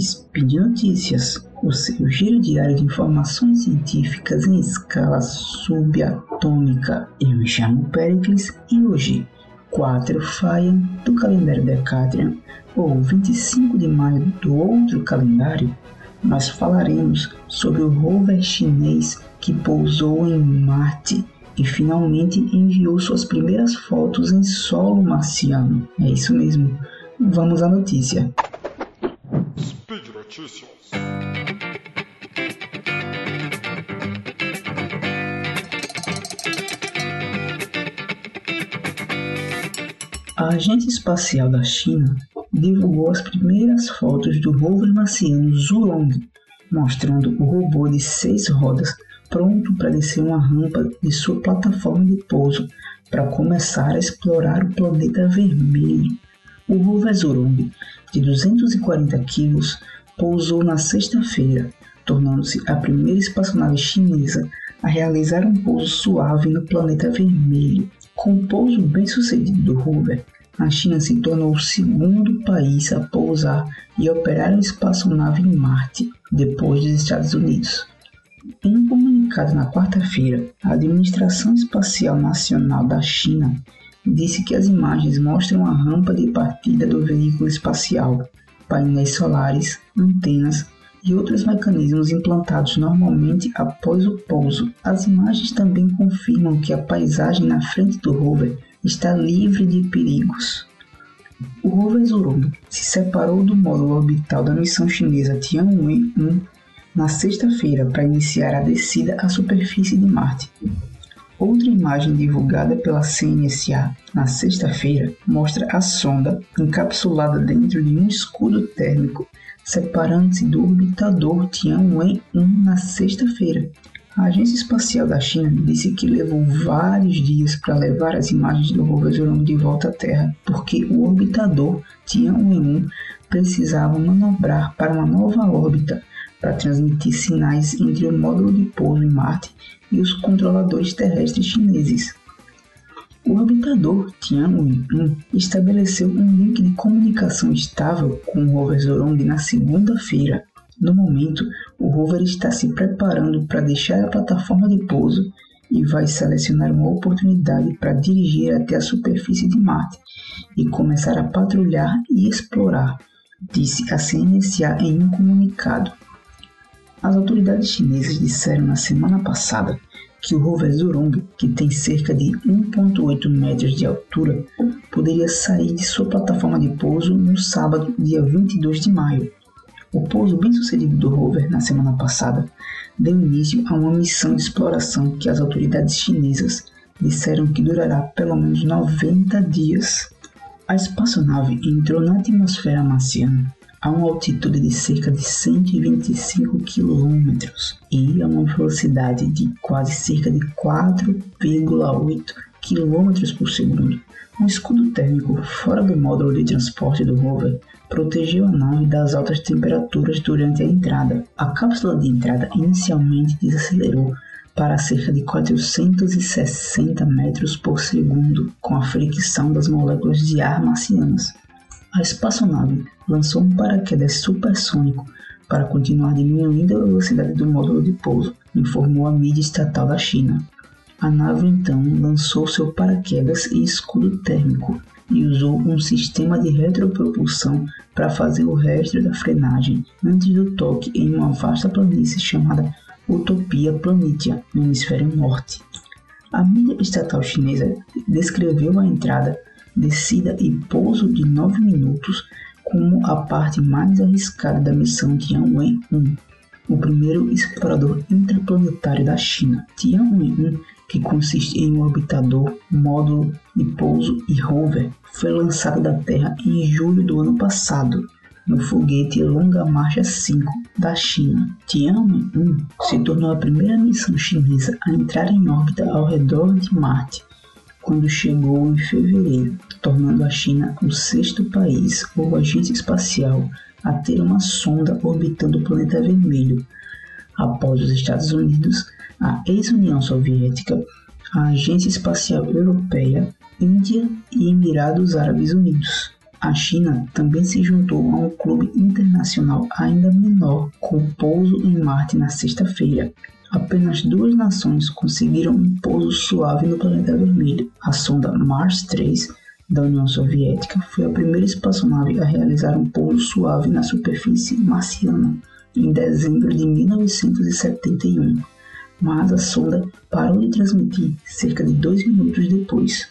Speed Notícias, o seu giro diário de informações científicas em escala subatômica. Eu me chamo Pericles e hoje, 4 Faia do calendário Decatrian, ou 25 de maio do outro calendário, nós falaremos sobre o rover chinês que pousou em Marte e finalmente enviou suas primeiras fotos em solo marciano. É isso mesmo. Vamos à notícia. Notícias. A Agência Espacial da China divulgou as primeiras fotos do rover marciano Zhurong, mostrando o robô de seis rodas pronto para descer uma rampa de sua plataforma de pouso para começar a explorar o planeta vermelho. O rover Zhurong, de 240 quilos, pousou na sexta-feira, tornando-se a primeira espaçonave chinesa a realizar um pouso suave no planeta vermelho. Com o pouso bem sucedido do rover, a China se tornou o segundo país a pousar e operar uma espaçonave em Marte, depois dos Estados Unidos. Em um comunicado na quarta-feira, a Administração Espacial Nacional da China disse que as imagens mostram a rampa de partida do veículo espacial, painéis solares, antenas e outros mecanismos implantados normalmente após o pouso. As imagens também confirmam que a paisagem na frente do rover está livre de perigos. O rover Zhurong se separou do módulo orbital da missão chinesa Tianwen-1 na sexta-feira para iniciar a descida à superfície de Marte. Outra imagem divulgada pela CNSA na sexta-feira mostra a sonda encapsulada dentro de um escudo térmico, separando-se do orbitador Tianwen-1 na sexta-feira. A Agência Espacial da China disse que levou vários dias para levar as imagens do rover Zhurong de volta à Terra, porque o orbitador Tianwen-1 precisava manobrar para uma nova órbita para transmitir sinais entre o módulo de pouso em Marte e os controladores terrestres chineses. O orbitador Tianwen-1 estabeleceu um link de comunicação estável com o rover Zhurong na segunda-feira. No momento, o rover está se preparando para deixar a plataforma de pouso e vai selecionar uma oportunidade para dirigir até a superfície de Marte e começar a patrulhar e explorar, disse a CNSA em um comunicado. As autoridades chinesas disseram na semana passada que o rover Zhurong, que tem cerca de 1,8 metros de altura, poderia sair de sua plataforma de pouso no sábado, dia 22 de maio. O pouso bem-sucedido do rover na semana passada deu início a uma missão de exploração que as autoridades chinesas disseram que durará pelo menos 90 dias. A espaçonave entrou na atmosfera marciana a uma altitude de cerca de 125 km e a uma velocidade de quase cerca de 4,8 km por segundo. Um escudo térmico fora do módulo de transporte do rover protegeu a nave das altas temperaturas durante a entrada. A cápsula de entrada inicialmente desacelerou para cerca de 460 metros por segundo com a fricção das moléculas de ar marcianas. A espaçonave lançou um paraquedas supersônico para continuar diminuindo a velocidade do módulo de pouso, informou a mídia estatal da China. A nave então lançou seu paraquedas e escudo térmico e usou um sistema de retropropulsão para fazer o resto da frenagem antes do toque em uma vasta planície chamada Utopia Planitia, no hemisfério norte. A mídia estatal chinesa descreveu a entrada descida e pouso de 9 minutos como a parte mais arriscada da missão Tianwen-1, o primeiro explorador interplanetário da China. Tianwen-1, que consiste em um orbitador, módulo de pouso e rover, foi lançado da Terra em julho do ano passado no foguete Longa Marcha 5 da China. Tianwen-1 se tornou a primeira missão chinesa a entrar em órbita ao redor de Marte quando chegou em fevereiro, tornando a China o sexto país ou agente espacial a ter uma sonda orbitando o planeta vermelho, após os Estados Unidos, a ex-União Soviética, a Agência Espacial Europeia, Índia e Emirados Árabes Unidos. A China também se juntou a um clube internacional ainda menor, com pouso em Marte na sexta-feira. Apenas duas nações conseguiram um pouso suave no planeta vermelho. A sonda Mars 3 da União Soviética foi a primeira espaçonave a realizar um pouso suave na superfície marciana em dezembro de 1971, mas a sonda parou de transmitir cerca de dois minutos depois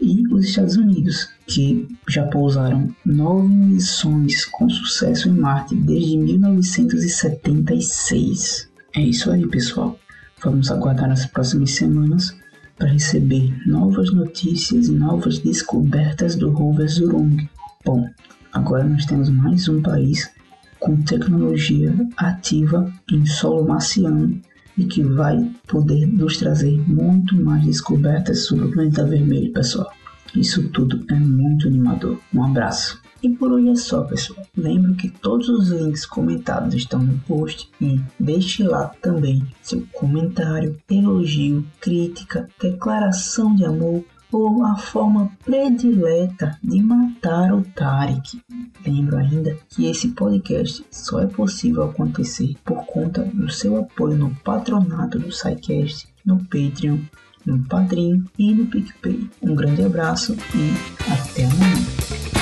e os Estados Unidos, que já pousaram nove missões com sucesso em Marte desde 1976. É isso aí, pessoal. Vamos aguardar as próximas semanas para receber novas notícias e novas descobertas do rover Zhurong. Bom, agora nós temos mais um país com tecnologia ativa em solo marciano e que vai poder nos trazer muito mais descobertas sobre o planeta vermelho, pessoal. Isso tudo é muito animador. Um abraço. E por hoje é só, pessoal. Lembro que todos os links comentados estão no post e deixe lá também seu comentário, elogio, crítica, declaração de amor ou a forma predileta de matar o Tarek. Lembro ainda que esse podcast só é possível acontecer por conta do seu apoio no patronato do SciCast, no Patreon, no Padrim e no PicPay. Um grande abraço e até amanhã.